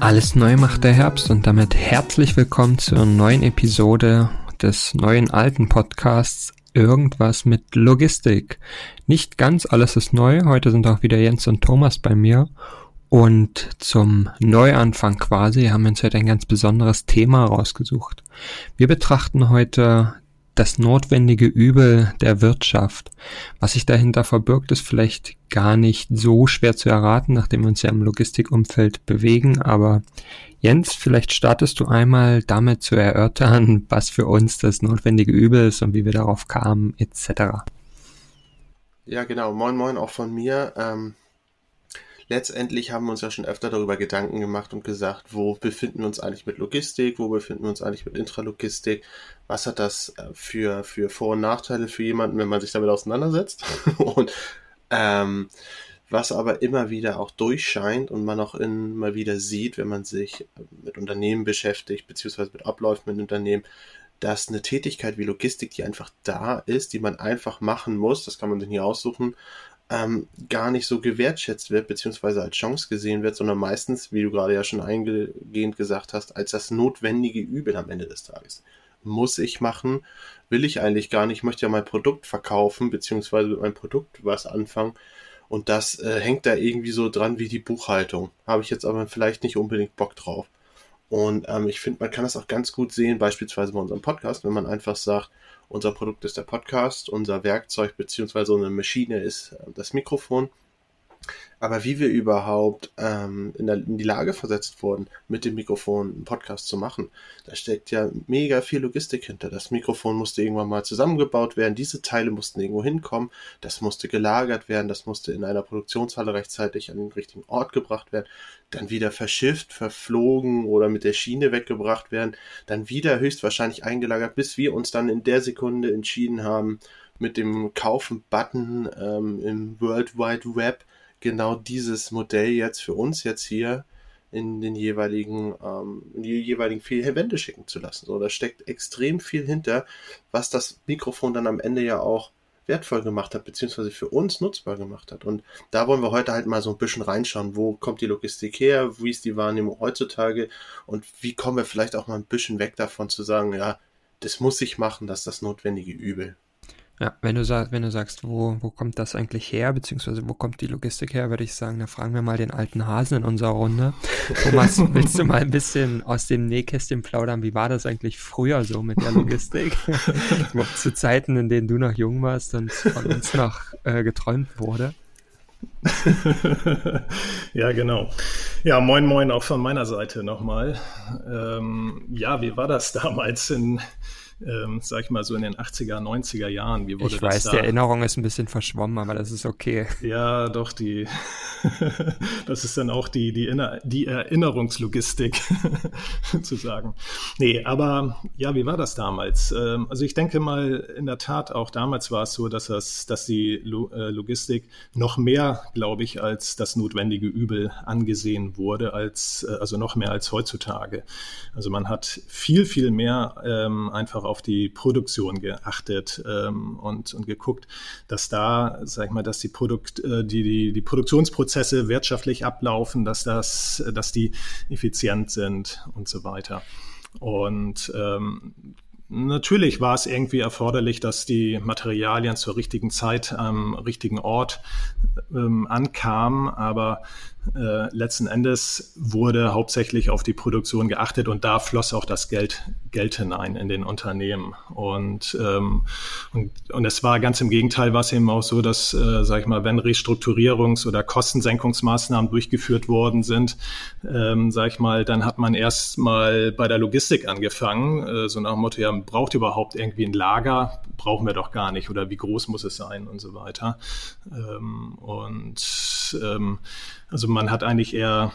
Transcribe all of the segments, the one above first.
Alles neu macht der Herbst und damit herzlich willkommen zur neuen Episode des neuen alten Podcasts Irgendwas mit Logistik. Nicht ganz alles ist neu. Heute sind auch wieder Jens und Thomas bei mir. Und zum Neuanfang quasi haben wir uns heute ein ganz besonderes Thema rausgesucht. Wir betrachten heute das notwendige Übel der Wirtschaft. Was sich dahinter verbirgt, ist vielleicht gar nicht so schwer zu erraten, nachdem wir uns ja im Logistikumfeld bewegen. Aber Jens, vielleicht startest du einmal damit zu erörtern, was für uns das notwendige Übel ist und wie wir darauf kamen, etc. Ja, genau. Moin, moin auch von mir. Ähm, letztendlich haben wir uns ja schon öfter darüber Gedanken gemacht und gesagt, wo befinden wir uns eigentlich mit Logistik, wo befinden wir uns eigentlich mit Intralogistik, was hat das äh, für, für Vor- und Nachteile für jemanden, wenn man sich damit auseinandersetzt? Und ähm, was aber immer wieder auch durchscheint und man auch immer wieder sieht, wenn man sich mit Unternehmen beschäftigt, beziehungsweise mit Abläufen mit Unternehmen, dass eine Tätigkeit wie Logistik, die einfach da ist, die man einfach machen muss, das kann man sich nie aussuchen, ähm, gar nicht so gewertschätzt wird, beziehungsweise als Chance gesehen wird, sondern meistens, wie du gerade ja schon eingehend gesagt hast, als das notwendige Übel am Ende des Tages. Muss ich machen, will ich eigentlich gar nicht, ich möchte ja mein Produkt verkaufen, beziehungsweise mit meinem Produkt was anfangen. Und das äh, hängt da irgendwie so dran wie die Buchhaltung. Habe ich jetzt aber vielleicht nicht unbedingt Bock drauf. Und ähm, ich finde, man kann das auch ganz gut sehen, beispielsweise bei unserem Podcast, wenn man einfach sagt, unser Produkt ist der Podcast, unser Werkzeug bzw. unsere Maschine ist äh, das Mikrofon. Aber wie wir überhaupt ähm, in, der, in, die Lage versetzt wurden, mit dem Mikrofon einen Podcast zu machen, da steckt ja mega viel Logistik hinter. Das Mikrofon musste irgendwann mal zusammengebaut werden, diese Teile mussten irgendwo hinkommen, das musste gelagert werden, das musste in einer Produktionshalle rechtzeitig an den richtigen Ort gebracht werden, dann wieder verschifft, verflogen oder mit der Schiene weggebracht werden, dann wieder höchstwahrscheinlich eingelagert, bis wir uns dann in der Sekunde entschieden haben, mit dem Kaufen-Button ähm, im World Wide Web genau dieses Modell jetzt für uns jetzt hier in den jeweiligen, ähm, in die jeweiligen vier Wände schicken zu lassen. So, da steckt extrem viel hinter, was das Mikrofon dann am Ende ja auch wertvoll gemacht hat, beziehungsweise für uns nutzbar gemacht hat. Und da wollen wir heute halt mal so ein bisschen reinschauen, wo kommt die Logistik her, wie ist die Wahrnehmung heutzutage und wie kommen wir vielleicht auch mal ein bisschen weg davon zu sagen, ja, das muss ich machen, das ist das notwendige Übel. Ja, wenn du, sag, wenn du sagst, wo, wo kommt das eigentlich her, beziehungsweise wo kommt die Logistik her, würde ich sagen, da fragen wir mal den alten Hasen in unserer Runde. Thomas, willst du mal ein bisschen aus dem Nähkästchen plaudern? Wie war das eigentlich früher so mit der Logistik? Zu Zeiten, in denen du noch jung warst und von uns noch äh, geträumt wurde. ja, genau. Ja, moin, moin auch von meiner Seite nochmal. Ähm, ja, wie war das damals in ähm, sag ich mal, so in den 80er, 90er Jahren. Wie wurde ich weiß, da? die Erinnerung ist ein bisschen verschwommen, aber das ist okay. Ja, doch, die, das ist dann auch die, die, Inner, die Erinnerungslogistik, zu sagen. Nee, aber ja, wie war das damals? Ähm, also ich denke mal, in der Tat, auch damals war es so, dass das, dass die äh, Logistik noch mehr, glaube ich, als das notwendige Übel angesehen wurde, als, äh, also noch mehr als heutzutage. Also man hat viel, viel mehr ähm, einfach auf die Produktion geachtet ähm, und, und geguckt, dass da, sag ich mal, dass die Produkt, äh, die, die, die Produktionsprozesse wirtschaftlich ablaufen, dass das, dass die effizient sind und so weiter. Und ähm, Natürlich war es irgendwie erforderlich, dass die Materialien zur richtigen Zeit am richtigen Ort ähm, ankamen, aber äh, letzten Endes wurde hauptsächlich auf die Produktion geachtet und da floss auch das Geld, Geld hinein in den Unternehmen. Und, ähm, und, und es war ganz im Gegenteil, war es eben auch so, dass, äh, sag ich mal, wenn Restrukturierungs- oder Kostensenkungsmaßnahmen durchgeführt worden sind, ähm, sag ich mal, dann hat man erst mal bei der Logistik angefangen, äh, so nach dem Motto, ja, braucht überhaupt irgendwie ein Lager? Brauchen wir doch gar nicht oder wie groß muss es sein und so weiter. Ähm, und Ähm, also man hat eigentlich eher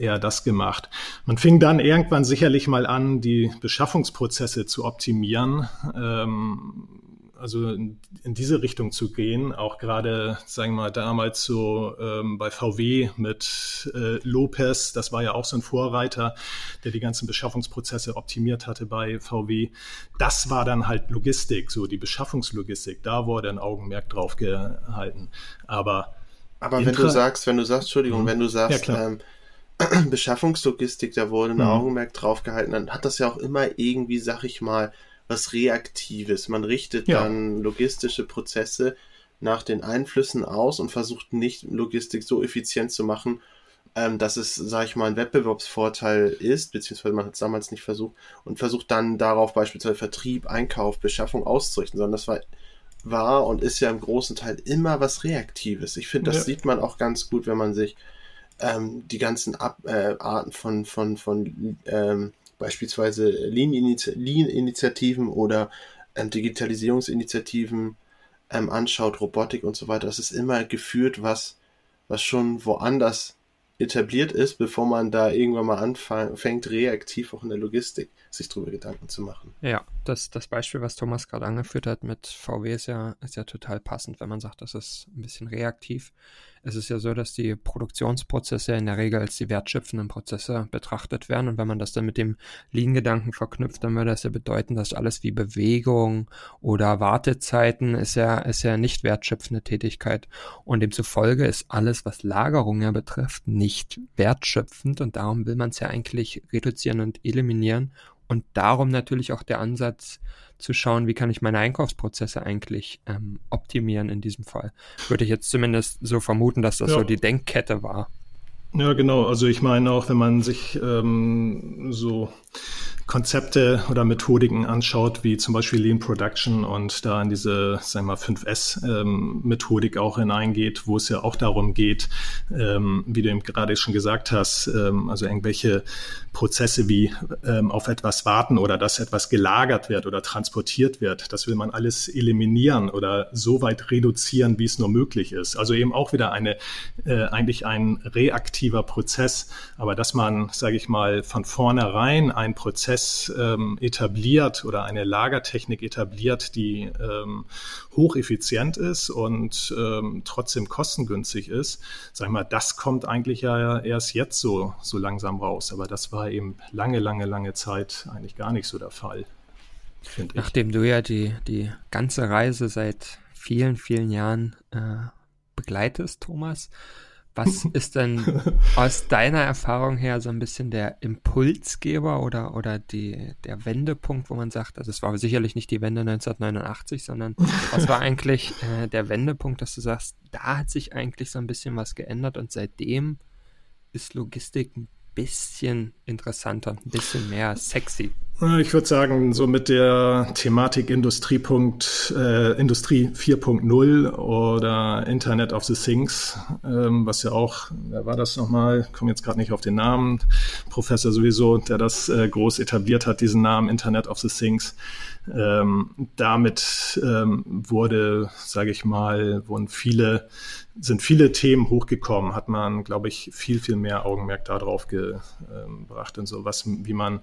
eher das gemacht. Man fing dann irgendwann sicherlich mal an, die Beschaffungsprozesse zu optimieren. Ähm, also in, in, diese Richtung zu gehen, auch gerade, sagen wir mal, damals so ähm, bei VW mit äh, Lopez, das war ja auch so ein Vorreiter, der die ganzen Beschaffungsprozesse optimiert hatte bei VW. Das war dann halt Logistik, so die Beschaffungslogistik, da wurde ein Augenmerk drauf gehalten. Aber aber wenn du sagst, wenn du sagst, Entschuldigung, mhm. wenn du sagst, ja, ähm, Beschaffungslogistik, da wurde ein mhm. Augenmerk drauf gehalten, dann hat das ja auch immer irgendwie, sag ich mal, was Reaktives. Man richtet ja. dann logistische Prozesse nach den Einflüssen aus und versucht nicht Logistik so effizient zu machen, ähm, dass es, sag ich mal, ein Wettbewerbsvorteil ist, beziehungsweise man hat es damals nicht versucht und versucht dann darauf beispielsweise Vertrieb, Einkauf, Beschaffung auszurichten, sondern das war, war und ist ja im großen Teil immer was Reaktives. Ich finde, das ja. sieht man auch ganz gut, wenn man sich ähm, die ganzen Ab äh, Arten von, von, von ähm, beispielsweise Lean-Initiativen oder ähm, Digitalisierungsinitiativen ähm, anschaut, Robotik und so weiter, das ist immer geführt, was, was schon woanders etabliert ist, bevor man da irgendwann mal anfängt, reaktiv auch in der Logistik sich darüber Gedanken zu machen. Ja, das, das Beispiel, was Thomas gerade angeführt hat mit VW, ist ja, ist ja total passend, wenn man sagt, das ist ein bisschen reaktiv es ist ja so, dass die Produktionsprozesse in der Regel als die wertschöpfenden Prozesse betrachtet werden. Und wenn man das dann mit dem Lean-Gedanken verknüpft, dann würde das ja bedeuten, dass alles wie Bewegung oder Wartezeiten ist ja, ist ja nicht wertschöpfende Tätigkeit. Und demzufolge ist alles, was Lagerung ja betrifft, nicht wertschöpfend. Und darum will man es ja eigentlich reduzieren und eliminieren. Und darum natürlich auch der Ansatz, zu schauen, wie kann ich meine Einkaufsprozesse eigentlich ähm, optimieren in diesem Fall. Würde ich jetzt zumindest so vermuten, dass das ja. so die Denkkette war. Ja, genau. Also ich meine auch, wenn man sich ähm, so Konzepte oder Methodiken anschaut, wie zum Beispiel Lean Production und da in diese, sagen wir mal, 5S-Methodik ähm, auch hineingeht, wo es ja auch darum geht, ähm, wie du eben gerade schon gesagt hast, ähm, also irgendwelche Prozesse wie ähm, auf etwas warten oder dass etwas gelagert wird oder transportiert wird, das will man alles eliminieren oder so weit reduzieren, wie es nur möglich ist. Also eben auch wieder eine, äh, eigentlich ein reaktiver Prozess, aber dass man, sage ich mal, von vornherein einen Prozess ähm, etabliert oder eine Lagertechnik etabliert, die ähm, hocheffizient ist und ähm, trotzdem kostengünstig ist, sag ich mal, das kommt eigentlich ja erst jetzt so, so langsam raus. Aber das war war eben lange, lange, lange Zeit eigentlich gar nicht so der Fall. Nachdem du ja die, die ganze Reise seit vielen, vielen Jahren äh, begleitest, Thomas, was ist denn aus deiner Erfahrung her so ein bisschen der Impulsgeber oder, oder die, der Wendepunkt, wo man sagt, also es war sicherlich nicht die Wende 1989, sondern was war eigentlich äh, der Wendepunkt, dass du sagst, da hat sich eigentlich so ein bisschen was geändert und seitdem ist Logistik ein bisschen interessanter, ein bisschen mehr sexy. Ich würde sagen, so mit der Thematik Industriepunkt, äh, Industrie 4.0 oder Internet of the Things, ähm, was ja auch, wer war das nochmal? Komme jetzt gerade nicht auf den Namen. Professor sowieso, der das äh, groß etabliert hat, diesen Namen Internet of the Things. Ähm, damit ähm, wurde, sage ich mal, wurden viele, sind viele Themen hochgekommen, hat man, glaube ich, viel, viel mehr Augenmerk darauf gebracht und so, was, wie man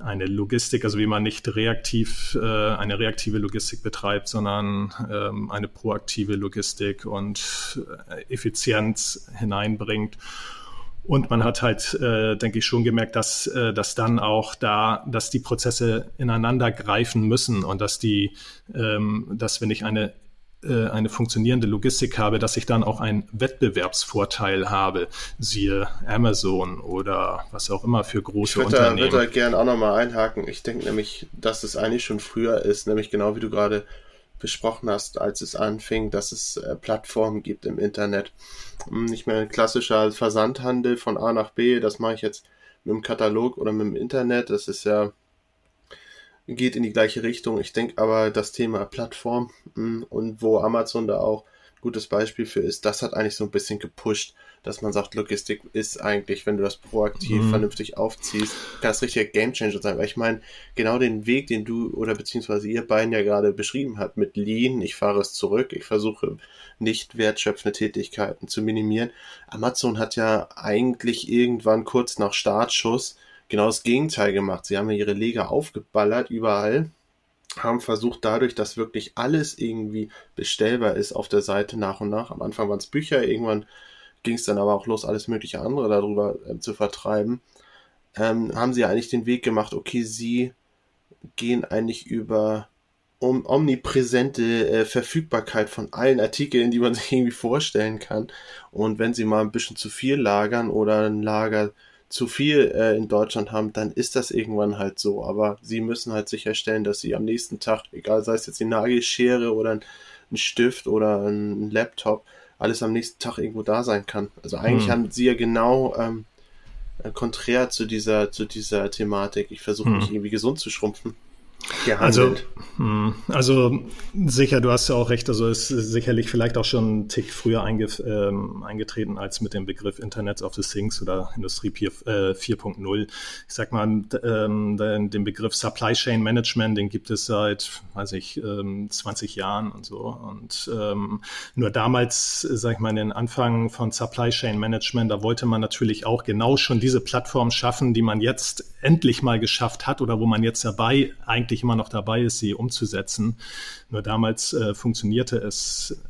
eine Logistik, also wie man nicht reaktiv äh, eine reaktive Logistik betreibt, sondern ähm, eine proaktive Logistik und äh, Effizienz hineinbringt. Und man hat halt, äh, denke ich, schon gemerkt, dass, äh, dass dann auch da, dass die Prozesse ineinander greifen müssen und dass die, ähm, dass wenn ich eine eine funktionierende Logistik habe, dass ich dann auch einen Wettbewerbsvorteil habe, siehe Amazon oder was auch immer für große ich Unternehmen. Ich würde da gerne auch nochmal einhaken. Ich denke nämlich, dass es eigentlich schon früher ist, nämlich genau wie du gerade besprochen hast, als es anfing, dass es äh, Plattformen gibt im Internet. Hm, nicht mehr ein klassischer Versandhandel von A nach B, das mache ich jetzt mit dem Katalog oder mit dem Internet. Das ist ja, geht in die gleiche Richtung. Ich denke aber, das Thema Plattform hm, und wo Amazon da auch gutes Beispiel für ist, das hat eigentlich so ein bisschen gepusht, dass man sagt, Logistik ist eigentlich, wenn du das proaktiv mhm. vernünftig aufziehst, kann das richtiger Gamechanger sein. Weil ich meine, genau den Weg, den du oder beziehungsweise ihr beiden ja gerade beschrieben habt mit Lean, ich fahre es zurück, ich versuche nicht wertschöpfende Tätigkeiten zu minimieren. Amazon hat ja eigentlich irgendwann kurz nach Startschuss genau das Gegenteil gemacht. Sie haben ja ihre Leger aufgeballert überall haben versucht, dadurch, dass wirklich alles irgendwie bestellbar ist auf der Seite nach und nach. Am Anfang waren es Bücher, irgendwann ging es dann aber auch los, alles mögliche andere darüber äh, zu vertreiben. Ähm, haben sie eigentlich den Weg gemacht, okay, sie gehen eigentlich über um, omnipräsente äh, Verfügbarkeit von allen Artikeln, die man sich irgendwie vorstellen kann. Und wenn sie mal ein bisschen zu viel lagern oder ein Lager zu viel äh, in Deutschland haben, dann ist das irgendwann halt so. Aber sie müssen halt sicherstellen, dass sie am nächsten Tag, egal sei es jetzt die Nagelschere oder ein, ein Stift oder ein Laptop, alles am nächsten Tag irgendwo da sein kann. Also eigentlich hm. haben sie ja genau ähm, äh, konträr zu dieser, zu dieser Thematik. Ich versuche hm. mich irgendwie gesund zu schrumpfen. Also, hm, also sicher, du hast ja auch recht, also ist sicherlich vielleicht auch schon einen Tick früher einge, ähm, eingetreten als mit dem Begriff Internet of the Things oder Industrie 4.0. Äh, ich sag mal, ähm, den Begriff Supply Chain Management, den gibt es seit, weiß ich, ähm, 20 Jahren und so. Und ähm, nur damals, sag ich mal, in den Anfang von Supply Chain Management, da wollte man natürlich auch genau schon diese Plattform schaffen, die man jetzt endlich mal geschafft hat oder wo man jetzt dabei eigentlich eigentlich immer noch dabei ist, sie umzusetzen. Nur damals äh, funktionierte es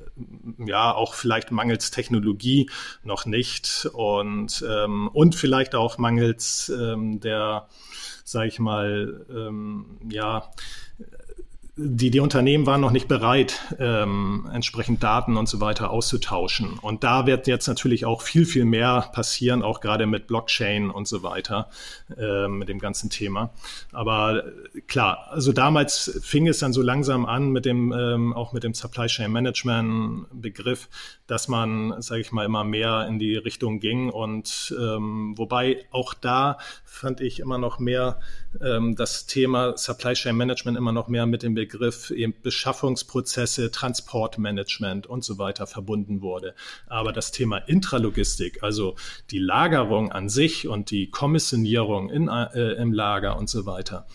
ja auch vielleicht mangels Technologie noch nicht und ähm, und vielleicht auch mangels ähm, der, sage ich mal, ähm, ja die, die Unternehmen waren noch nicht bereit, ähm, entsprechend Daten und so weiter auszutauschen. Und da wird jetzt natürlich auch viel, viel mehr passieren, auch gerade mit Blockchain und so weiter, äh, mit dem ganzen Thema. Aber klar, also damals fing es dann so langsam an mit dem, ähm, auch mit dem Supply Chain Management Begriff, dass man, sage ich mal, immer mehr in die Richtung ging. Und ähm, wobei auch da fand ich immer noch mehr ähm, das Thema Supply Chain Management immer noch mehr mit dem Begriff eben Beschaffungsprozesse, Transportmanagement und so weiter verbunden wurde. Aber das Thema Intralogistik, also die Lagerung an sich und die Kommissionierung in, äh, im Lager und so weiter,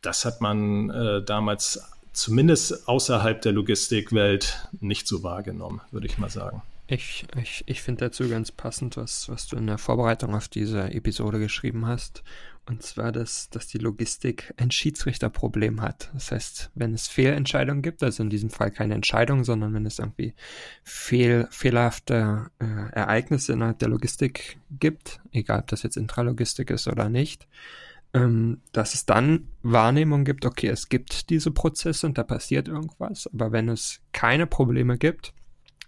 das hat man äh, damals zumindest außerhalb der Logistikwelt nicht so wahrgenommen, würde ich mal sagen. Ich, ich, ich finde dazu ganz passend, was, was du in der Vorbereitung auf diese Episode geschrieben hast. Und zwar, dass, dass die Logistik ein Schiedsrichterproblem hat. Das heißt, wenn es Fehlentscheidungen gibt, also in diesem Fall keine Entscheidung, sondern wenn es irgendwie fehl, fehlerhafte äh, Ereignisse innerhalb der Logistik gibt, egal ob das jetzt Intralogistik ist oder nicht, ähm, dass es dann Wahrnehmung gibt, okay, es gibt diese Prozesse und da passiert irgendwas, aber wenn es keine Probleme gibt,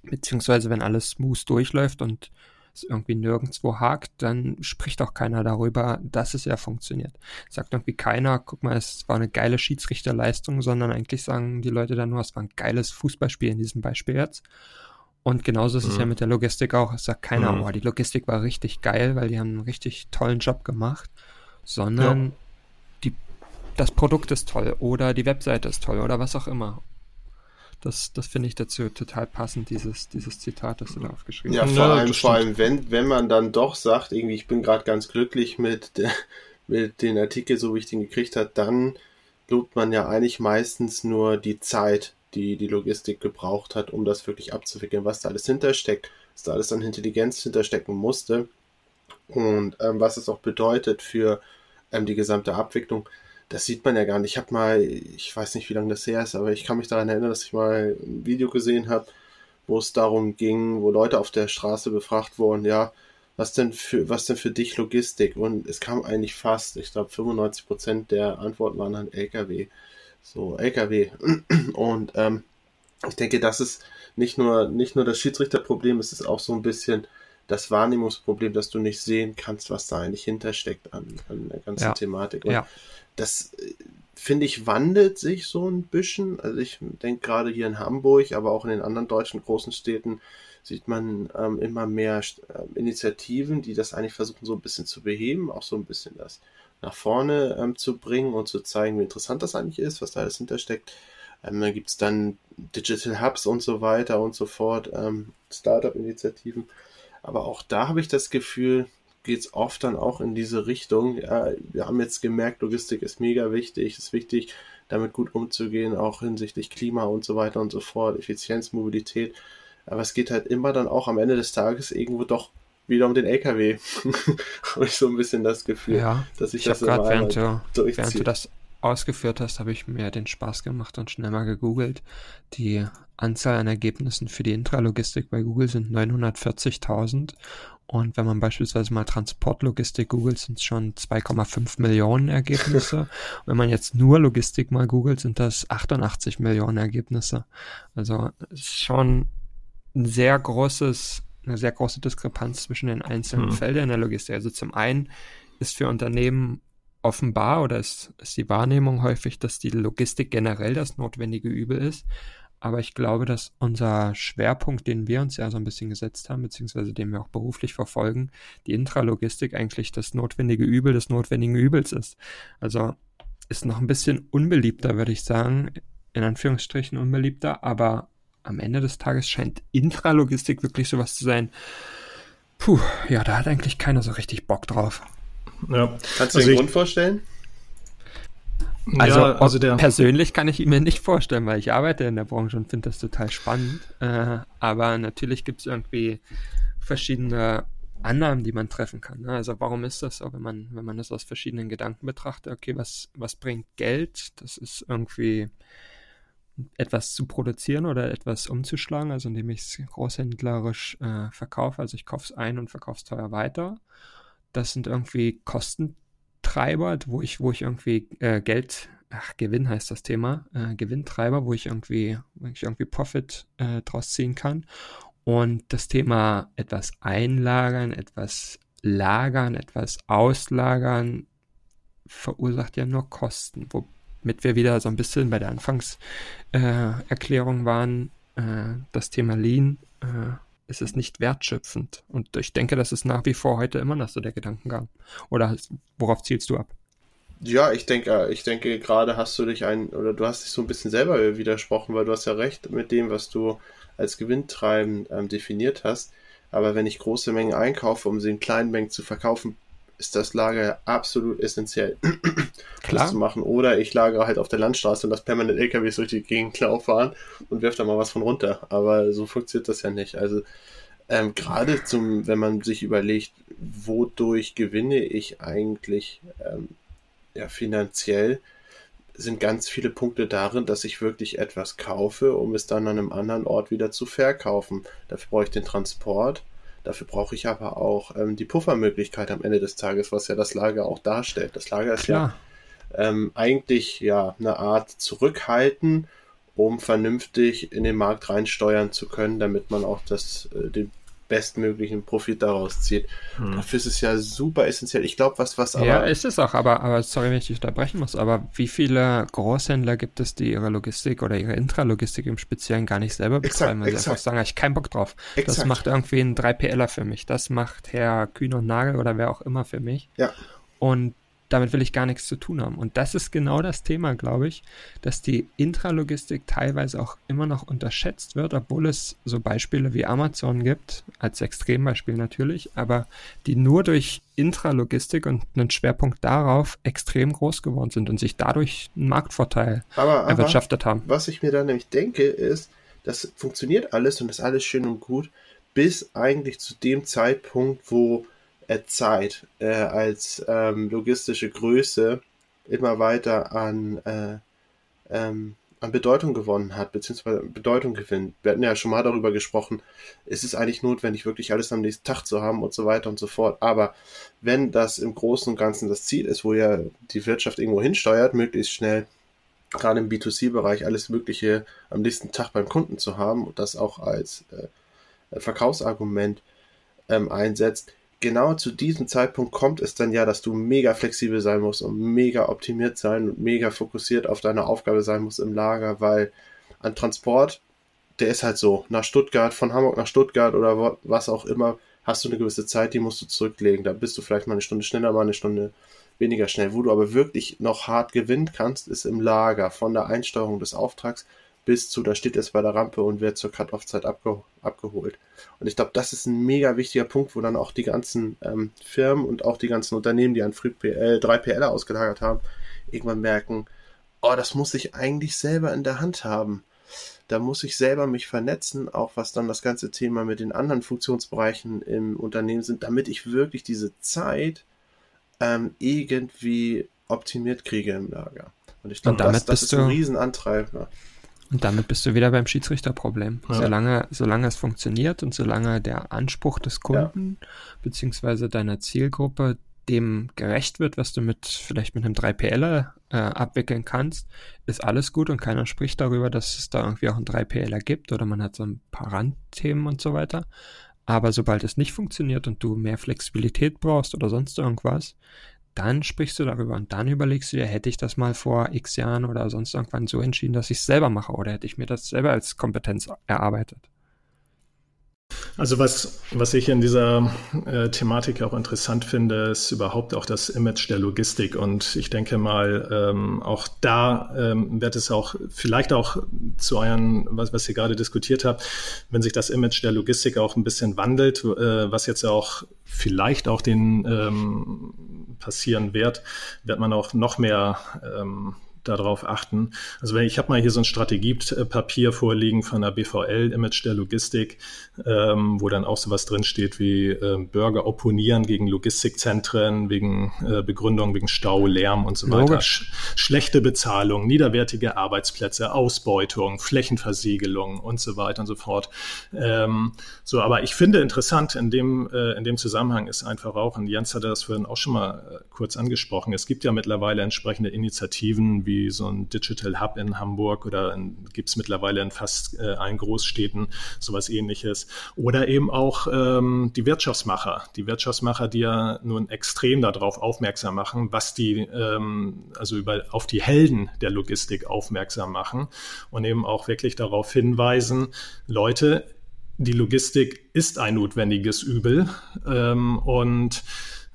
beziehungsweise wenn alles smooth durchläuft und es irgendwie nirgendwo hakt, dann spricht auch keiner darüber, dass es ja funktioniert. Sagt irgendwie keiner, guck mal, es war eine geile Schiedsrichterleistung, sondern eigentlich sagen die Leute dann nur, es war ein geiles Fußballspiel in diesem Beispiel jetzt. Und genauso ist mhm. es ja mhm. mit der Logistik auch. Es sagt keiner, mhm. boah, die Logistik war richtig geil, weil die haben einen richtig tollen Job gemacht, sondern ja. die, das Produkt ist toll oder die Webseite ist toll oder was auch immer. Das, das finde ich dazu total passend, dieses, dieses Zitat, das du da aufgeschrieben hast. Ja, vor allem, vor allem wenn, wenn man dann doch sagt, irgendwie, ich bin gerade ganz glücklich mit, der, mit den Artikel, so wie ich den gekriegt habe, dann lobt man ja eigentlich meistens nur die Zeit, die die Logistik gebraucht hat, um das wirklich abzuwickeln, was da alles hintersteckt, was da alles an Intelligenz hinterstecken musste und ähm, was es auch bedeutet für ähm, die gesamte Abwicklung das sieht man ja gar nicht. Ich habe mal, ich weiß nicht, wie lange das her ist, aber ich kann mich daran erinnern, dass ich mal ein Video gesehen habe, wo es darum ging, wo Leute auf der Straße befragt wurden, ja, was denn für, was denn für dich Logistik? Und es kam eigentlich fast, ich glaube 95 Prozent der Antworten waren dann LKW. So, LKW. Und ähm, ich denke, das ist nicht nur, nicht nur das Schiedsrichterproblem, es ist auch so ein bisschen das Wahrnehmungsproblem, dass du nicht sehen kannst, was da eigentlich hintersteckt an, an der ganzen ja. Thematik. Und ja das äh, finde ich wandelt sich so ein bisschen. Also ich denke gerade hier in Hamburg, aber auch in den anderen deutschen großen Städten sieht man ähm, immer mehr äh, Initiativen, die das eigentlich versuchen so ein bisschen zu beheben, auch so ein bisschen das nach vorne ähm, zu bringen und zu zeigen, wie interessant das eigentlich ist, was da alles hintersteckt. Ähm, da gibt es dann Digital Hubs und so weiter und so fort, ähm, Startup-Initiativen. Aber auch da habe ich das Gefühl, geht es oft dann auch in diese Richtung. Ja, wir haben jetzt gemerkt, Logistik ist mega wichtig, ist wichtig, damit gut umzugehen, auch hinsichtlich Klima und so weiter und so fort, Effizienz, Mobilität. Aber es geht halt immer dann auch am Ende des Tages irgendwo doch wieder um den LKW. habe ich so ein bisschen das Gefühl, ja, dass ich, ich das gerade während, du, während du das ausgeführt hast, habe ich mir den Spaß gemacht und schnell mal gegoogelt. Die Anzahl an Ergebnissen für die Intralogistik bei Google sind 940.000 und wenn man beispielsweise mal Transportlogistik googelt, sind es schon 2,5 Millionen Ergebnisse. wenn man jetzt nur Logistik mal googelt, sind das 88 Millionen Ergebnisse. Also schon ein sehr großes, eine sehr große Diskrepanz zwischen den einzelnen hm. Feldern der Logistik. Also zum einen ist für Unternehmen offenbar oder ist, ist die Wahrnehmung häufig, dass die Logistik generell das notwendige Übel ist. Aber ich glaube, dass unser Schwerpunkt, den wir uns ja so ein bisschen gesetzt haben, beziehungsweise den wir auch beruflich verfolgen, die Intralogistik eigentlich das notwendige Übel des notwendigen Übels ist. Also ist noch ein bisschen unbeliebter, würde ich sagen, in Anführungsstrichen unbeliebter, aber am Ende des Tages scheint Intralogistik wirklich sowas zu sein. Puh, ja, da hat eigentlich keiner so richtig Bock drauf. Ja. Kannst du also den Grund vorstellen? Also, ja, also der persönlich kann ich ihn mir nicht vorstellen, weil ich arbeite in der Branche und finde das total spannend. Äh, aber natürlich gibt es irgendwie verschiedene Annahmen, die man treffen kann. Ne? Also warum ist das so, wenn man, wenn man das aus verschiedenen Gedanken betrachtet? Okay, was, was bringt Geld? Das ist irgendwie etwas zu produzieren oder etwas umzuschlagen, also indem ich es großhändlerisch äh, verkaufe. Also ich kaufe es ein und verkaufe es teuer weiter. Das sind irgendwie Kostentreiber, wo ich, wo ich irgendwie äh, Geld, ach, Gewinn heißt das Thema, äh, Gewinntreiber, wo ich irgendwie, wo ich irgendwie Profit äh, draus ziehen kann. Und das Thema etwas einlagern, etwas lagern, etwas auslagern, verursacht ja nur Kosten, womit wir wieder so ein bisschen bei der Anfangserklärung äh, waren, äh, das Thema Lean äh, ist es nicht wertschöpfend. Und ich denke, das ist nach wie vor heute immer noch so der Gedankengang. Oder worauf zielst du ab? Ja, ich denke, ich denke, gerade hast du dich ein, oder du hast dich so ein bisschen selber widersprochen, weil du hast ja recht mit dem, was du als gewinntreibend ähm, definiert hast. Aber wenn ich große Mengen einkaufe, um sie in kleinen Mengen zu verkaufen, ist das Lager absolut essentiell, Klar. das zu machen. Oder ich lagere halt auf der Landstraße und lasse permanent LKWs durch die Gegend fahren und werfe da mal was von runter. Aber so funktioniert das ja nicht. Also ähm, gerade zum, wenn man sich überlegt, wodurch gewinne ich eigentlich ähm, ja, finanziell, sind ganz viele Punkte darin, dass ich wirklich etwas kaufe, um es dann an einem anderen Ort wieder zu verkaufen. Dafür brauche ich den Transport Dafür brauche ich aber auch ähm, die Puffermöglichkeit am Ende des Tages, was ja das Lager auch darstellt. Das Lager ist Klar. ja ähm, eigentlich ja eine Art Zurückhalten, um vernünftig in den Markt reinsteuern zu können, damit man auch das, äh, den bestmöglichen Profit daraus zieht. Hm. Dafür ist es ja super essentiell. Ich glaube, was, was aber. Ja, ist es auch, aber, aber sorry, wenn ich dich unterbrechen muss, aber wie viele Großhändler gibt es, die ihre Logistik oder ihre Intralogistik im Speziellen gar nicht selber betreiben, weil sie einfach sagen, ich keinen Bock drauf. Exakt. Das macht irgendwie ein 3PLer für mich. Das macht Herr Kühn und Nagel oder wer auch immer für mich. Ja. Und damit will ich gar nichts zu tun haben. Und das ist genau das Thema, glaube ich, dass die Intralogistik teilweise auch immer noch unterschätzt wird, obwohl es so Beispiele wie Amazon gibt, als Extrembeispiel natürlich, aber die nur durch Intralogistik und einen Schwerpunkt darauf extrem groß geworden sind und sich dadurch einen Marktvorteil aber, erwirtschaftet haben. Was ich mir da nämlich denke, ist, das funktioniert alles und ist alles schön und gut, bis eigentlich zu dem Zeitpunkt, wo Zeit äh, als ähm, logistische Größe immer weiter an, äh, ähm, an Bedeutung gewonnen hat, beziehungsweise Bedeutung gewinnt. Wir hatten ja schon mal darüber gesprochen, ist es eigentlich notwendig, wirklich alles am nächsten Tag zu haben und so weiter und so fort. Aber wenn das im Großen und Ganzen das Ziel ist, wo ja die Wirtschaft irgendwo hinsteuert, möglichst schnell gerade im B2C-Bereich alles Mögliche am nächsten Tag beim Kunden zu haben und das auch als äh, Verkaufsargument ähm, einsetzt, genau zu diesem Zeitpunkt kommt es dann ja, dass du mega flexibel sein musst und mega optimiert sein und mega fokussiert auf deine Aufgabe sein musst im Lager, weil an Transport, der ist halt so, nach Stuttgart, von Hamburg nach Stuttgart oder was auch immer, hast du eine gewisse Zeit, die musst du zurücklegen. Da bist du vielleicht mal eine Stunde schneller, mal eine Stunde weniger schnell. Wo du aber wirklich noch hart gewinnen kannst, ist im Lager, von der Einsteuerung des Auftrags bis zu, da steht jetzt bei der Rampe und wird zur Cut-Off-Zeit abge abgeholt. Und ich glaube, das ist ein mega wichtiger Punkt, wo dann auch die ganzen ähm, Firmen und auch die ganzen Unternehmen, die an FreePL, 3PL ausgelagert haben, irgendwann merken, oh, das muss ich eigentlich selber in der Hand haben. Da muss ich selber mich vernetzen, auch was dann das ganze Thema mit den anderen Funktionsbereichen im Unternehmen sind, damit ich wirklich diese Zeit ähm, irgendwie optimiert kriege im Lager. Und ich glaube, das, das ist ein Riesenantreiber. Und damit bist du wieder beim Schiedsrichterproblem. Ja. Solange, solange es funktioniert und solange der Anspruch des Kunden ja. beziehungsweise deiner Zielgruppe dem gerecht wird, was du mit vielleicht mit einem 3PLer äh, abwickeln kannst, ist alles gut und keiner spricht darüber, dass es da irgendwie auch einen 3PLer gibt oder man hat so ein paar Randthemen und so weiter. Aber sobald es nicht funktioniert und du mehr Flexibilität brauchst oder sonst irgendwas, dann sprichst du darüber und dann überlegst du dir, hätte ich das mal vor x Jahren oder sonst irgendwann so entschieden, dass ich es selber mache oder hätte ich mir das selber als Kompetenz erarbeitet. Also was, was ich in dieser äh, Thematik auch interessant finde, ist überhaupt auch das Image der Logistik. Und ich denke mal, ähm, auch da ähm, wird es auch vielleicht auch zu euren, was, was ihr gerade diskutiert habt, wenn sich das Image der Logistik auch ein bisschen wandelt, äh, was jetzt auch vielleicht auch den ähm, passieren wird, wird man auch noch mehr ähm, darauf achten. Also wenn ich habe mal hier so ein Strategiepapier vorliegen von der BVL, Image der Logistik, ähm, wo dann auch sowas drinsteht wie äh, Bürger opponieren gegen Logistikzentren, wegen äh, Begründung, wegen Stau, Lärm und so weiter. Sch schlechte Bezahlung, niederwertige Arbeitsplätze, Ausbeutung, Flächenversiegelung und so weiter und so fort. Ähm, so, aber ich finde interessant in dem, äh, in dem Zusammenhang ist einfach auch, und Jens hatte das vorhin auch schon mal äh, kurz angesprochen, es gibt ja mittlerweile entsprechende Initiativen wie wie so ein Digital Hub in Hamburg oder gibt es mittlerweile in fast äh, allen Großstädten sowas ähnliches. Oder eben auch ähm, die Wirtschaftsmacher. Die Wirtschaftsmacher, die ja nun extrem darauf aufmerksam machen, was die, ähm, also über, auf die Helden der Logistik aufmerksam machen und eben auch wirklich darauf hinweisen, Leute, die Logistik ist ein notwendiges Übel ähm, und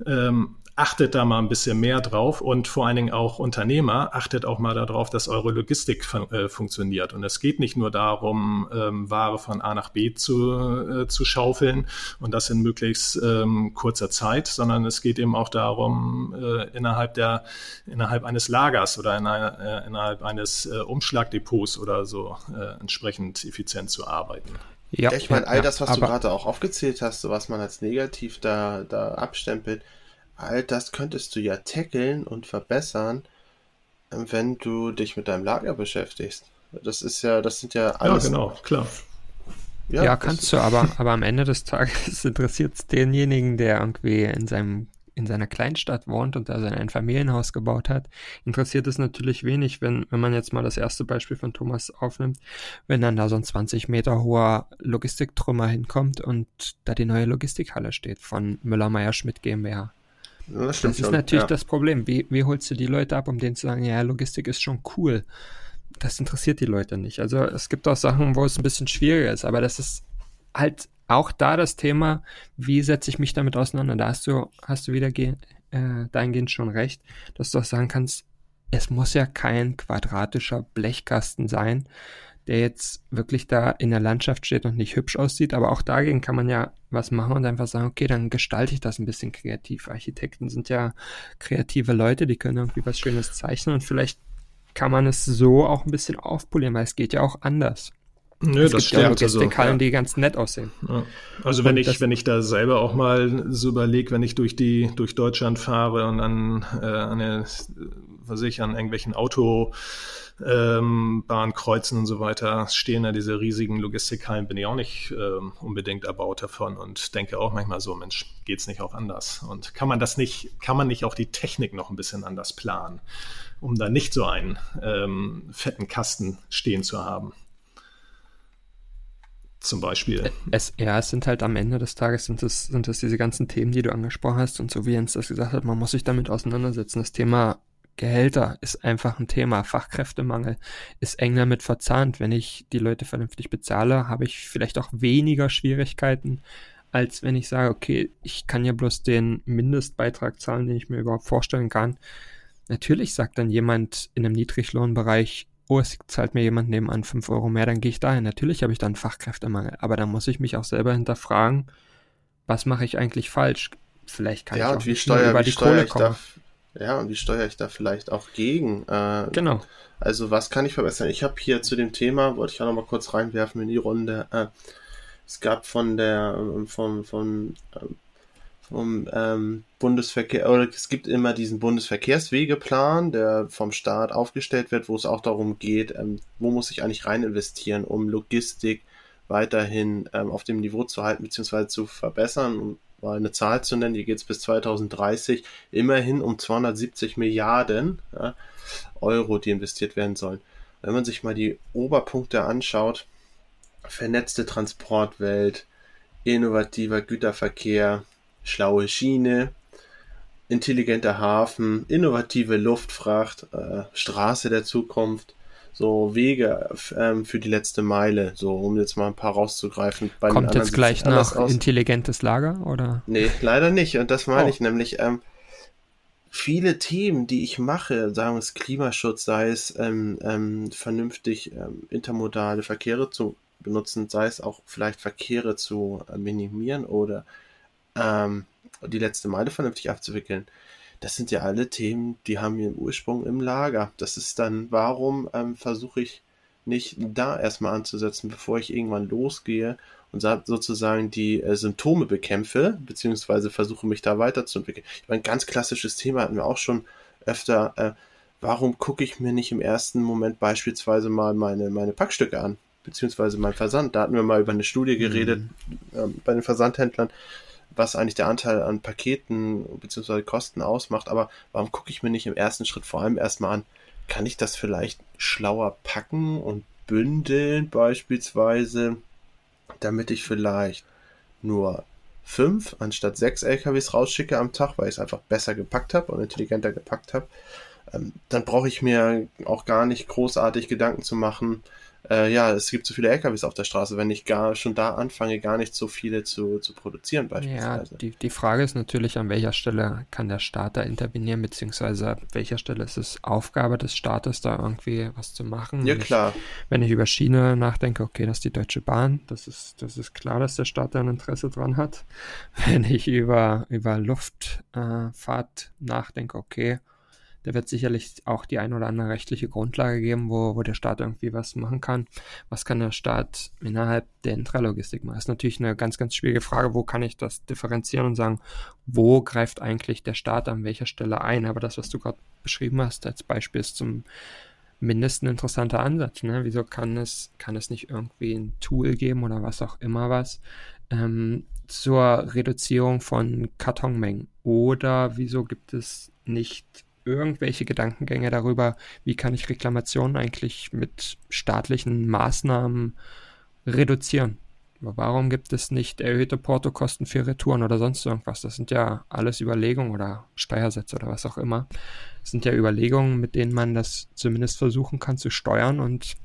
ähm, achtet da mal ein bisschen mehr drauf und vor allen Dingen auch Unternehmer, achtet auch mal darauf, dass eure Logistik fun äh, funktioniert. Und es geht nicht nur darum, ähm, Ware von A nach B zu, äh, zu schaufeln und das in möglichst ähm, kurzer Zeit, sondern es geht eben auch darum, äh, innerhalb der, innerhalb eines Lagers oder in einer, äh, innerhalb eines äh, Umschlagdepots oder so äh, entsprechend effizient zu arbeiten. Ja, ich meine, all das, was du gerade auch aufgezählt hast, so was man als negativ da, da abstempelt, all das könntest du ja tackeln und verbessern, wenn du dich mit deinem Lager beschäftigst. Das ist ja, das sind ja alles. Ja, genau, klar. Ja, ja kannst du, aber, aber am Ende des Tages interessiert es denjenigen, der irgendwie in seinem in seiner Kleinstadt wohnt und da sein Einfamilienhaus gebaut hat, interessiert es natürlich wenig, wenn, wenn man jetzt mal das erste Beispiel von Thomas aufnimmt, wenn dann da so ein 20 Meter hoher Logistiktrümmer hinkommt und da die neue Logistikhalle steht von Müller-Meyer-Schmidt GmbH. Das, das ist schon, natürlich ja. das Problem. Wie, wie holst du die Leute ab, um denen zu sagen, ja, Logistik ist schon cool? Das interessiert die Leute nicht. Also es gibt auch Sachen, wo es ein bisschen schwieriger ist, aber das ist halt auch da das Thema, wie setze ich mich damit auseinander? Da hast du, hast du wieder äh, dahingehend schon recht, dass du auch sagen kannst, es muss ja kein quadratischer Blechkasten sein, der jetzt wirklich da in der Landschaft steht und nicht hübsch aussieht. Aber auch dagegen kann man ja was machen und einfach sagen, okay, dann gestalte ich das ein bisschen kreativ. Architekten sind ja kreative Leute, die können irgendwie was Schönes zeichnen und vielleicht kann man es so auch ein bisschen aufpolieren, weil es geht ja auch anders. Nö, es das gibt stimmt. Ja also, ja. die ganz nett aussehen. Ja. Also wenn ich, wenn ich da selber auch mal so überlege, wenn ich durch die, durch Deutschland fahre und an, äh, an, der, was ich, an irgendwelchen Auto, ähm, Bahnkreuzen und so weiter stehen da diese riesigen Logistikhallen, bin ich auch nicht ähm, unbedingt erbaut davon und denke auch manchmal so, Mensch, geht's nicht auch anders? Und kann man das nicht, kann man nicht auch die Technik noch ein bisschen anders planen, um da nicht so einen ähm, fetten Kasten stehen zu haben? Zum Beispiel. Es, ja, es sind halt am Ende des Tages sind es, sind es diese ganzen Themen, die du angesprochen hast und so wie Jens das gesagt hat, man muss sich damit auseinandersetzen. Das Thema Gehälter ist einfach ein Thema. Fachkräftemangel ist eng damit verzahnt. Wenn ich die Leute vernünftig bezahle, habe ich vielleicht auch weniger Schwierigkeiten, als wenn ich sage, okay, ich kann ja bloß den Mindestbeitrag zahlen, den ich mir überhaupt vorstellen kann. Natürlich sagt dann jemand in einem Niedriglohnbereich, oh, es zahlt mir jemand nebenan 5 Euro mehr, dann gehe ich dahin. Natürlich habe ich dann Fachkräftemangel, aber dann muss ich mich auch selber hinterfragen, was mache ich eigentlich falsch? Vielleicht kann ja, ich auch wie steuer, über die Kohle kommen. Ja, und wie steuere ich da vielleicht auch gegen? Äh, genau. Also was kann ich verbessern? Ich habe hier zu dem Thema, wollte ich auch noch mal kurz reinwerfen in die Runde, äh, es gab von der, ähm, vom, vom, ähm, vom ähm, Bundesverkehr, oder es gibt immer diesen Bundesverkehrswegeplan, der vom Staat aufgestellt wird, wo es auch darum geht, ähm, wo muss ich eigentlich rein investieren, um Logistik weiterhin ähm, auf dem Niveau zu halten bzw. zu verbessern. Um mal eine Zahl zu nennen, hier geht es bis 2030 immerhin um 270 Milliarden ja, Euro, die investiert werden sollen. Wenn man sich mal die Oberpunkte anschaut, vernetzte Transportwelt, innovativer Güterverkehr, schlaue Schiene, intelligenter Hafen, innovative Luftfracht, äh, Straße der Zukunft, so Wege ähm, für die letzte Meile, so um jetzt mal ein paar rauszugreifen. Bei Kommt jetzt gleich noch aus. intelligentes Lager oder? Nee, leider nicht. Und das meine oh. ich nämlich. Ähm, viele Themen, die ich mache, sagen wir es Klimaschutz, sei es ähm, ähm, vernünftig ähm, intermodale Verkehre zu benutzen, sei es auch vielleicht Verkehre zu minimieren oder ähm, die letzte Meile vernünftig abzuwickeln. Das sind ja alle Themen, die haben ihren Ursprung im Lager. Das ist dann, warum ähm, versuche ich nicht da erstmal anzusetzen, bevor ich irgendwann losgehe und sozusagen die äh, Symptome bekämpfe, beziehungsweise versuche mich da weiterzuentwickeln. Ich meine, ein ganz klassisches Thema hatten wir auch schon öfter. Äh, warum gucke ich mir nicht im ersten Moment beispielsweise mal meine, meine Packstücke an? beziehungsweise mein Versand. Da hatten wir mal über eine Studie geredet mhm. ähm, bei den Versandhändlern, was eigentlich der Anteil an Paketen beziehungsweise Kosten ausmacht. Aber warum gucke ich mir nicht im ersten Schritt vor allem erstmal an, kann ich das vielleicht schlauer packen und bündeln beispielsweise, damit ich vielleicht nur fünf anstatt sechs LKWs rausschicke am Tag, weil ich es einfach besser gepackt habe und intelligenter gepackt habe. Ähm, dann brauche ich mir auch gar nicht großartig Gedanken zu machen, äh, ja, es gibt so viele LKWs auf der Straße, wenn ich gar schon da anfange, gar nicht so viele zu, zu produzieren beispielsweise. Ja, die, die Frage ist natürlich, an welcher Stelle kann der Staat da intervenieren, beziehungsweise an welcher Stelle ist es Aufgabe des Staates, da irgendwie was zu machen. Ja, klar. Ich, wenn ich über Schiene nachdenke, okay, das ist die Deutsche Bahn, das ist, das ist klar, dass der Staat da ein Interesse dran hat. Wenn ich über, über Luftfahrt äh, nachdenke, okay, da wird sicherlich auch die ein oder andere rechtliche Grundlage geben, wo, wo der Staat irgendwie was machen kann. Was kann der Staat innerhalb der Intralogistik machen? Das ist natürlich eine ganz, ganz schwierige Frage. Wo kann ich das differenzieren und sagen, wo greift eigentlich der Staat an welcher Stelle ein? Aber das, was du gerade beschrieben hast, als Beispiel ist zum mindestens ein interessanter Ansatz. Ne? Wieso kann es, kann es nicht irgendwie ein Tool geben oder was auch immer was ähm, zur Reduzierung von Kartonmengen? Oder wieso gibt es nicht irgendwelche Gedankengänge darüber, wie kann ich Reklamationen eigentlich mit staatlichen Maßnahmen reduzieren? Warum gibt es nicht erhöhte Portokosten für Retouren oder sonst irgendwas? Das sind ja alles Überlegungen oder Steuersätze oder was auch immer. Das sind ja Überlegungen, mit denen man das zumindest versuchen kann zu steuern und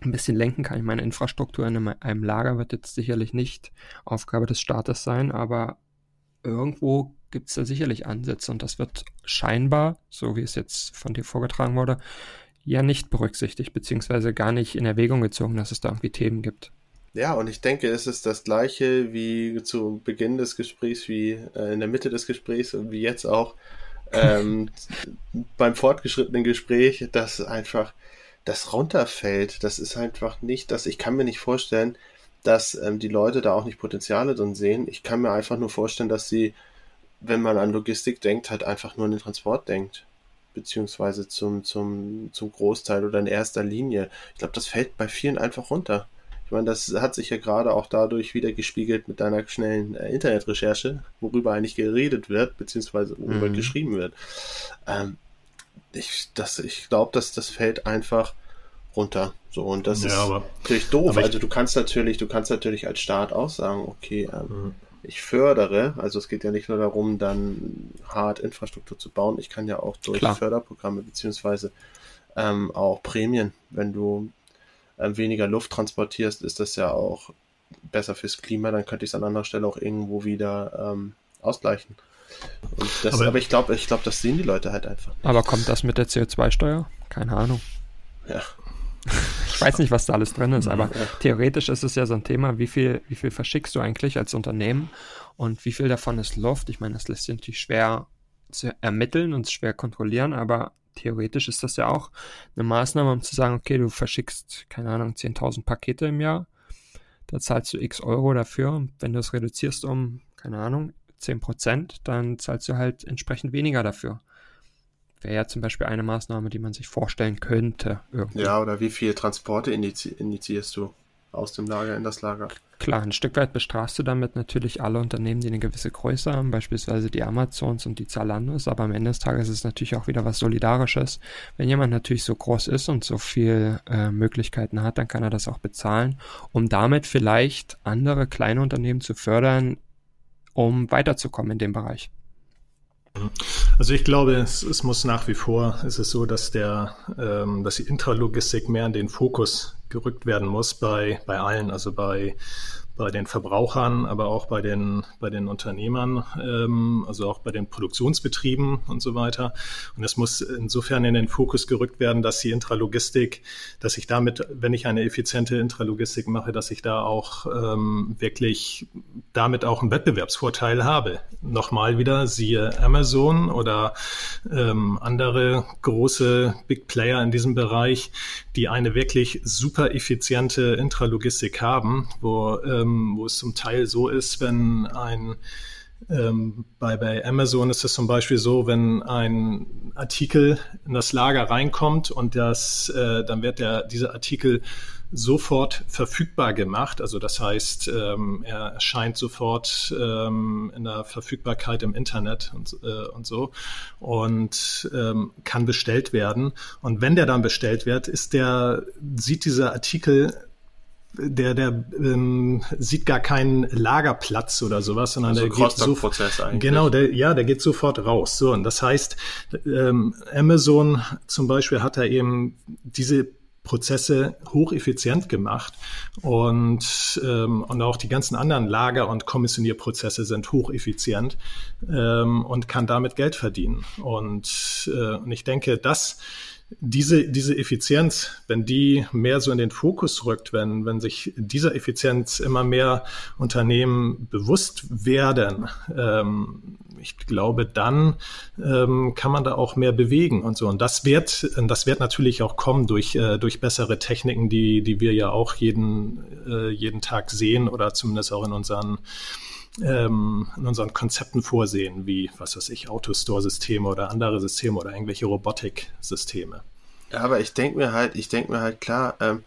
ein bisschen lenken kann. Ich meine, Infrastruktur in einem Lager wird jetzt sicherlich nicht Aufgabe des Staates sein, aber irgendwo gibt es da sicherlich Ansätze und das wird scheinbar, so wie es jetzt von dir vorgetragen wurde, ja nicht berücksichtigt, beziehungsweise gar nicht in Erwägung gezogen, dass es da irgendwie Themen gibt. Ja, und ich denke, es ist das gleiche wie zu Beginn des Gesprächs, wie äh, in der Mitte des Gesprächs und wie jetzt auch ähm, beim fortgeschrittenen Gespräch, dass einfach das runterfällt. Das ist einfach nicht, dass ich kann mir nicht vorstellen, dass ähm, die Leute da auch nicht Potenziale drin sehen. Ich kann mir einfach nur vorstellen, dass sie wenn man an Logistik denkt, halt einfach nur an den Transport denkt. Beziehungsweise zum, zum, zum Großteil oder in erster Linie. Ich glaube, das fällt bei vielen einfach runter. Ich meine, das hat sich ja gerade auch dadurch wieder gespiegelt mit deiner schnellen äh, Internetrecherche, worüber eigentlich geredet wird, beziehungsweise worüber mhm. geschrieben wird. Ähm, ich ich glaube, dass das fällt einfach runter. So, und das ja, ist natürlich doof. Also du kannst natürlich, du kannst natürlich als Staat auch sagen, okay, ähm, mhm ich fördere, also es geht ja nicht nur darum, dann hart Infrastruktur zu bauen, ich kann ja auch durch Klar. Förderprogramme beziehungsweise ähm, auch Prämien, wenn du ähm, weniger Luft transportierst, ist das ja auch besser fürs Klima, dann könnte ich es an anderer Stelle auch irgendwo wieder ähm, ausgleichen. Das, aber, aber, ich glaube, ich glaube, das sehen die Leute halt einfach. Nicht. Aber kommt das mit der CO2-Steuer? Keine Ahnung. Ja. Ich weiß nicht, was da alles drin ist, aber theoretisch ist es ja so ein Thema, wie viel, wie viel verschickst du eigentlich als Unternehmen und wie viel davon ist Luft? Ich meine, das lässt sich natürlich schwer zu ermitteln und schwer kontrollieren, aber theoretisch ist das ja auch eine Maßnahme, um zu sagen, okay, du verschickst, keine Ahnung, 10.000 Pakete im Jahr, da zahlst du x Euro dafür. Wenn du es reduzierst um, keine Ahnung, 10 Prozent, dann zahlst du halt entsprechend weniger dafür. Wäre ja zum Beispiel eine Maßnahme, die man sich vorstellen könnte. Irgendwie. Ja, oder wie viele Transporte initiierst du? aus dem Lager in das Lager. Klar, ein Stück weit bestrafst du damit natürlich alle Unternehmen, die eine gewisse Größe haben, beispielsweise die Amazons und die Zalandos, aber am Ende des Tages ist es natürlich auch wieder was Solidarisches. Wenn jemand natürlich so groß ist und so viel äh, Möglichkeiten hat, dann kann er das auch bezahlen, um damit vielleicht andere kleine Unternehmen zu fördern, um weiterzukommen in dem Bereich. Also ich glaube, es, es muss nach wie vor, es ist so, dass der, ähm, dass die Intralogistik mehr in den Fokus gerückt werden muss bei, bei allen, also bei bei den Verbrauchern, aber auch bei den, bei den Unternehmern, ähm, also auch bei den Produktionsbetrieben und so weiter. Und es muss insofern in den Fokus gerückt werden, dass die Intralogistik, dass ich damit, wenn ich eine effiziente Intralogistik mache, dass ich da auch ähm, wirklich damit auch einen Wettbewerbsvorteil habe. Nochmal wieder, siehe Amazon oder ähm, andere große Big Player in diesem Bereich, die eine wirklich super effiziente Intralogistik haben, wo äh, ähm, wo es zum Teil so ist, wenn ein ähm, bei, bei Amazon ist es zum Beispiel so, wenn ein Artikel in das Lager reinkommt und das, äh, dann wird der, dieser Artikel sofort verfügbar gemacht. Also das heißt, ähm, er erscheint sofort ähm, in der Verfügbarkeit im Internet und, äh, und so und ähm, kann bestellt werden. Und wenn der dann bestellt wird, ist der, sieht dieser Artikel der, der ähm, sieht gar keinen Lagerplatz oder sowas, sondern also der geht sofort. Genau, der, ja, der geht sofort raus. So, und das heißt, ähm, Amazon zum Beispiel hat da eben diese Prozesse hocheffizient gemacht und, ähm, und auch die ganzen anderen Lager- und Kommissionierprozesse sind hocheffizient ähm, und kann damit Geld verdienen. Und, äh, und ich denke, das diese, diese Effizienz, wenn die mehr so in den Fokus rückt, wenn, wenn sich dieser Effizienz immer mehr Unternehmen bewusst werden, ähm, ich glaube, dann ähm, kann man da auch mehr bewegen und so. Und das wird, das wird natürlich auch kommen durch, äh, durch bessere Techniken, die, die wir ja auch jeden, äh, jeden Tag sehen oder zumindest auch in unseren ähm, in unseren Konzepten vorsehen, wie, was weiß ich, Autostore-Systeme oder andere Systeme oder irgendwelche Robotik-Systeme. Ja, aber ich denke mir halt, ich denke mir halt klar, ähm,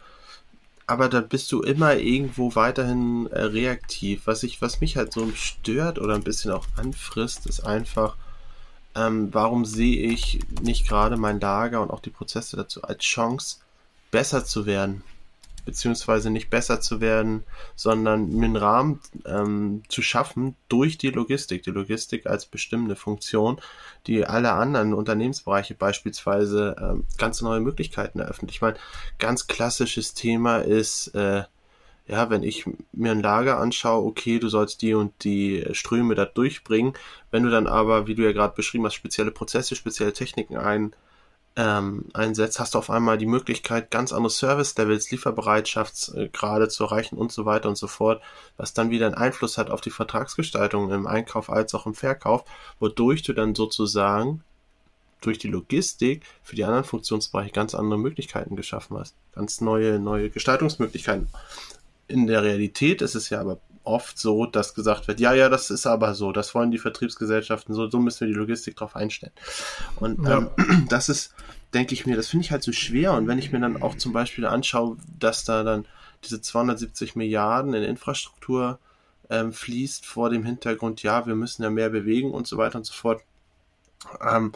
aber da bist du immer irgendwo weiterhin äh, reaktiv. Was ich, was mich halt so stört oder ein bisschen auch anfrisst, ist einfach, ähm, warum sehe ich nicht gerade mein Lager und auch die Prozesse dazu als Chance, besser zu werden? Beziehungsweise nicht besser zu werden, sondern mir einen Rahmen ähm, zu schaffen durch die Logistik. Die Logistik als bestimmende Funktion, die alle anderen Unternehmensbereiche beispielsweise ähm, ganz neue Möglichkeiten eröffnet. Ich meine, ganz klassisches Thema ist, äh, ja, wenn ich mir ein Lager anschaue, okay, du sollst die und die Ströme da durchbringen. Wenn du dann aber, wie du ja gerade beschrieben hast, spezielle Prozesse, spezielle Techniken ein ähm, einsetzt, hast du auf einmal die Möglichkeit, ganz andere Service-Levels, Lieferbereitschaftsgrade äh, zu erreichen und so weiter und so fort, was dann wieder einen Einfluss hat auf die Vertragsgestaltung im Einkauf als auch im Verkauf, wodurch du dann sozusagen durch die Logistik für die anderen Funktionsbereiche ganz andere Möglichkeiten geschaffen hast. Ganz neue, neue Gestaltungsmöglichkeiten. In der Realität ist es ja aber oft so, dass gesagt wird, ja, ja, das ist aber so, das wollen die Vertriebsgesellschaften so, so müssen wir die Logistik drauf einstellen. Und ja. ähm, das ist, denke ich mir, das finde ich halt so schwer. Und wenn ich mir dann auch zum Beispiel anschaue, dass da dann diese 270 Milliarden in Infrastruktur ähm, fließt vor dem Hintergrund, ja, wir müssen ja mehr bewegen und so weiter und so fort. Ähm,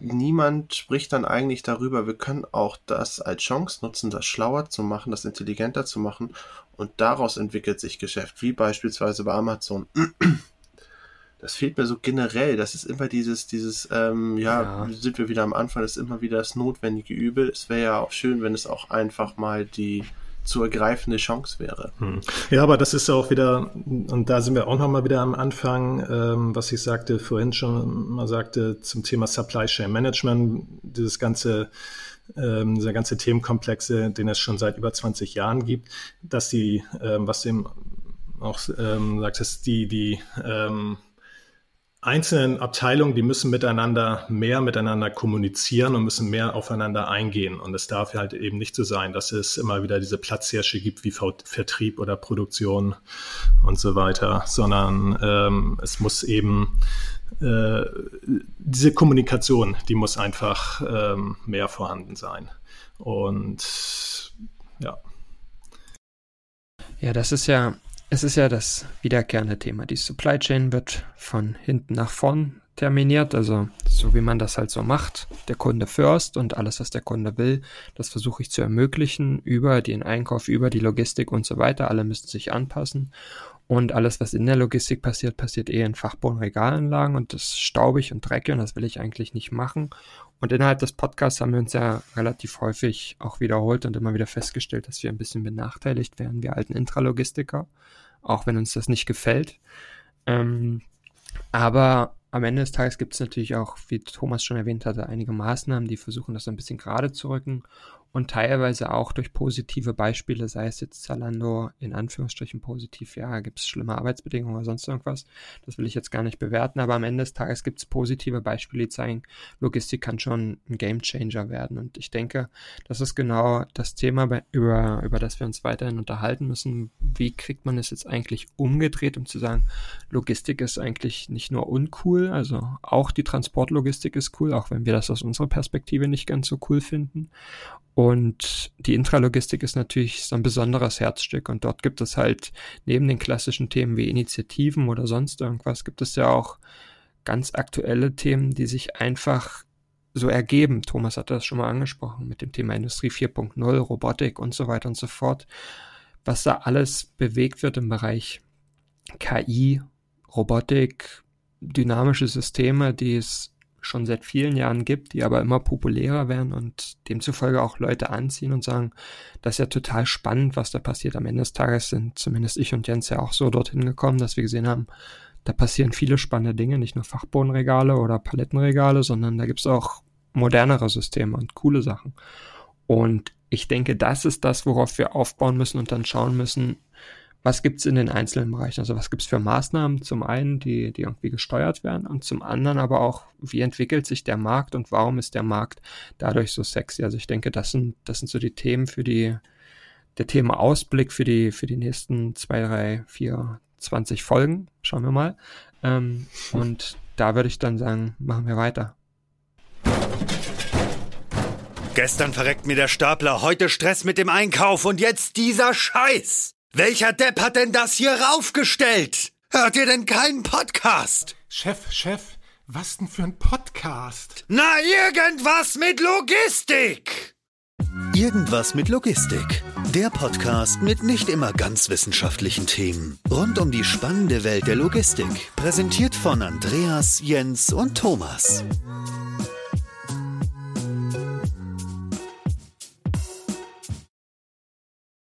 niemand spricht dann eigentlich darüber, wir können auch das als Chance nutzen, das schlauer zu machen, das intelligenter zu machen und daraus entwickelt sich Geschäft, wie beispielsweise bei Amazon. Das fehlt mir so generell. Das ist immer dieses, dieses, ähm, ja, ja, sind wir wieder am Anfang, das ist immer wieder das notwendige Übel. Es wäre ja auch schön, wenn es auch einfach mal die, zu ergreifende Chance wäre. Hm. Ja, aber das ist auch wieder, und da sind wir auch nochmal wieder am Anfang, ähm, was ich sagte, vorhin schon mal sagte, zum Thema Supply Chain Management, dieses ganze ähm, dieser ganze Themenkomplexe, den es schon seit über 20 Jahren gibt, dass die, ähm, was dem auch ähm, sagtest, die, die ähm, einzelnen Abteilungen, die müssen miteinander mehr miteinander kommunizieren und müssen mehr aufeinander eingehen. Und es darf halt eben nicht so sein, dass es immer wieder diese Platzhirsche gibt wie Vertrieb oder Produktion und so weiter, sondern ähm, es muss eben äh, diese Kommunikation, die muss einfach ähm, mehr vorhanden sein. Und ja. Ja, das ist ja es ist ja das wiederkehrende Thema. Die Supply Chain wird von hinten nach vorn terminiert, also so wie man das halt so macht. Der Kunde first und alles, was der Kunde will, das versuche ich zu ermöglichen über den Einkauf, über die Logistik und so weiter. Alle müssen sich anpassen. Und alles, was in der Logistik passiert, passiert eher in Fachbodenregalanlagen und das staubig und dreckig und das will ich eigentlich nicht machen. Und innerhalb des Podcasts haben wir uns ja relativ häufig auch wiederholt und immer wieder festgestellt, dass wir ein bisschen benachteiligt werden, wir alten Intralogistiker, auch wenn uns das nicht gefällt. Ähm, aber am Ende des Tages gibt es natürlich auch, wie Thomas schon erwähnt hatte, einige Maßnahmen, die versuchen, das ein bisschen gerade zu rücken und teilweise auch durch positive Beispiele, sei es jetzt Zalando in Anführungsstrichen positiv, ja, gibt es schlimme Arbeitsbedingungen oder sonst irgendwas. Das will ich jetzt gar nicht bewerten, aber am Ende des Tages gibt es positive Beispiele, die zeigen, Logistik kann schon ein Game Changer werden. Und ich denke, das ist genau das Thema, über, über das wir uns weiterhin unterhalten müssen. Wie kriegt man es jetzt eigentlich umgedreht, um zu sagen, Logistik ist eigentlich nicht nur uncool, also auch die Transportlogistik ist cool, auch wenn wir das aus unserer Perspektive nicht ganz so cool finden. Und die Intralogistik ist natürlich so ein besonderes Herzstück. Und dort gibt es halt neben den klassischen Themen wie Initiativen oder sonst irgendwas, gibt es ja auch ganz aktuelle Themen, die sich einfach so ergeben. Thomas hat das schon mal angesprochen mit dem Thema Industrie 4.0, Robotik und so weiter und so fort. Was da alles bewegt wird im Bereich KI, Robotik, dynamische Systeme, die es schon seit vielen Jahren gibt, die aber immer populärer werden und demzufolge auch Leute anziehen und sagen, das ist ja total spannend, was da passiert. Am Ende des Tages sind zumindest ich und Jens ja auch so dorthin gekommen, dass wir gesehen haben, da passieren viele spannende Dinge, nicht nur Fachbodenregale oder Palettenregale, sondern da gibt's auch modernere Systeme und coole Sachen. Und ich denke, das ist das, worauf wir aufbauen müssen und dann schauen müssen, was gibt's in den einzelnen Bereichen? Also was gibt's für Maßnahmen? Zum einen, die, die irgendwie gesteuert werden und zum anderen aber auch, wie entwickelt sich der Markt und warum ist der Markt dadurch so sexy? Also ich denke, das sind, das sind so die Themen für die, der Thema Ausblick für die, für die nächsten zwei, drei, vier, zwanzig Folgen. Schauen wir mal. Ähm, und da würde ich dann sagen, machen wir weiter. Gestern verreckt mir der Stapler, heute Stress mit dem Einkauf und jetzt dieser Scheiß. Welcher Depp hat denn das hier raufgestellt? Hört ihr denn keinen Podcast? Chef, Chef, was denn für ein Podcast? Na, irgendwas mit Logistik! Irgendwas mit Logistik. Der Podcast mit nicht immer ganz wissenschaftlichen Themen. Rund um die spannende Welt der Logistik. Präsentiert von Andreas, Jens und Thomas.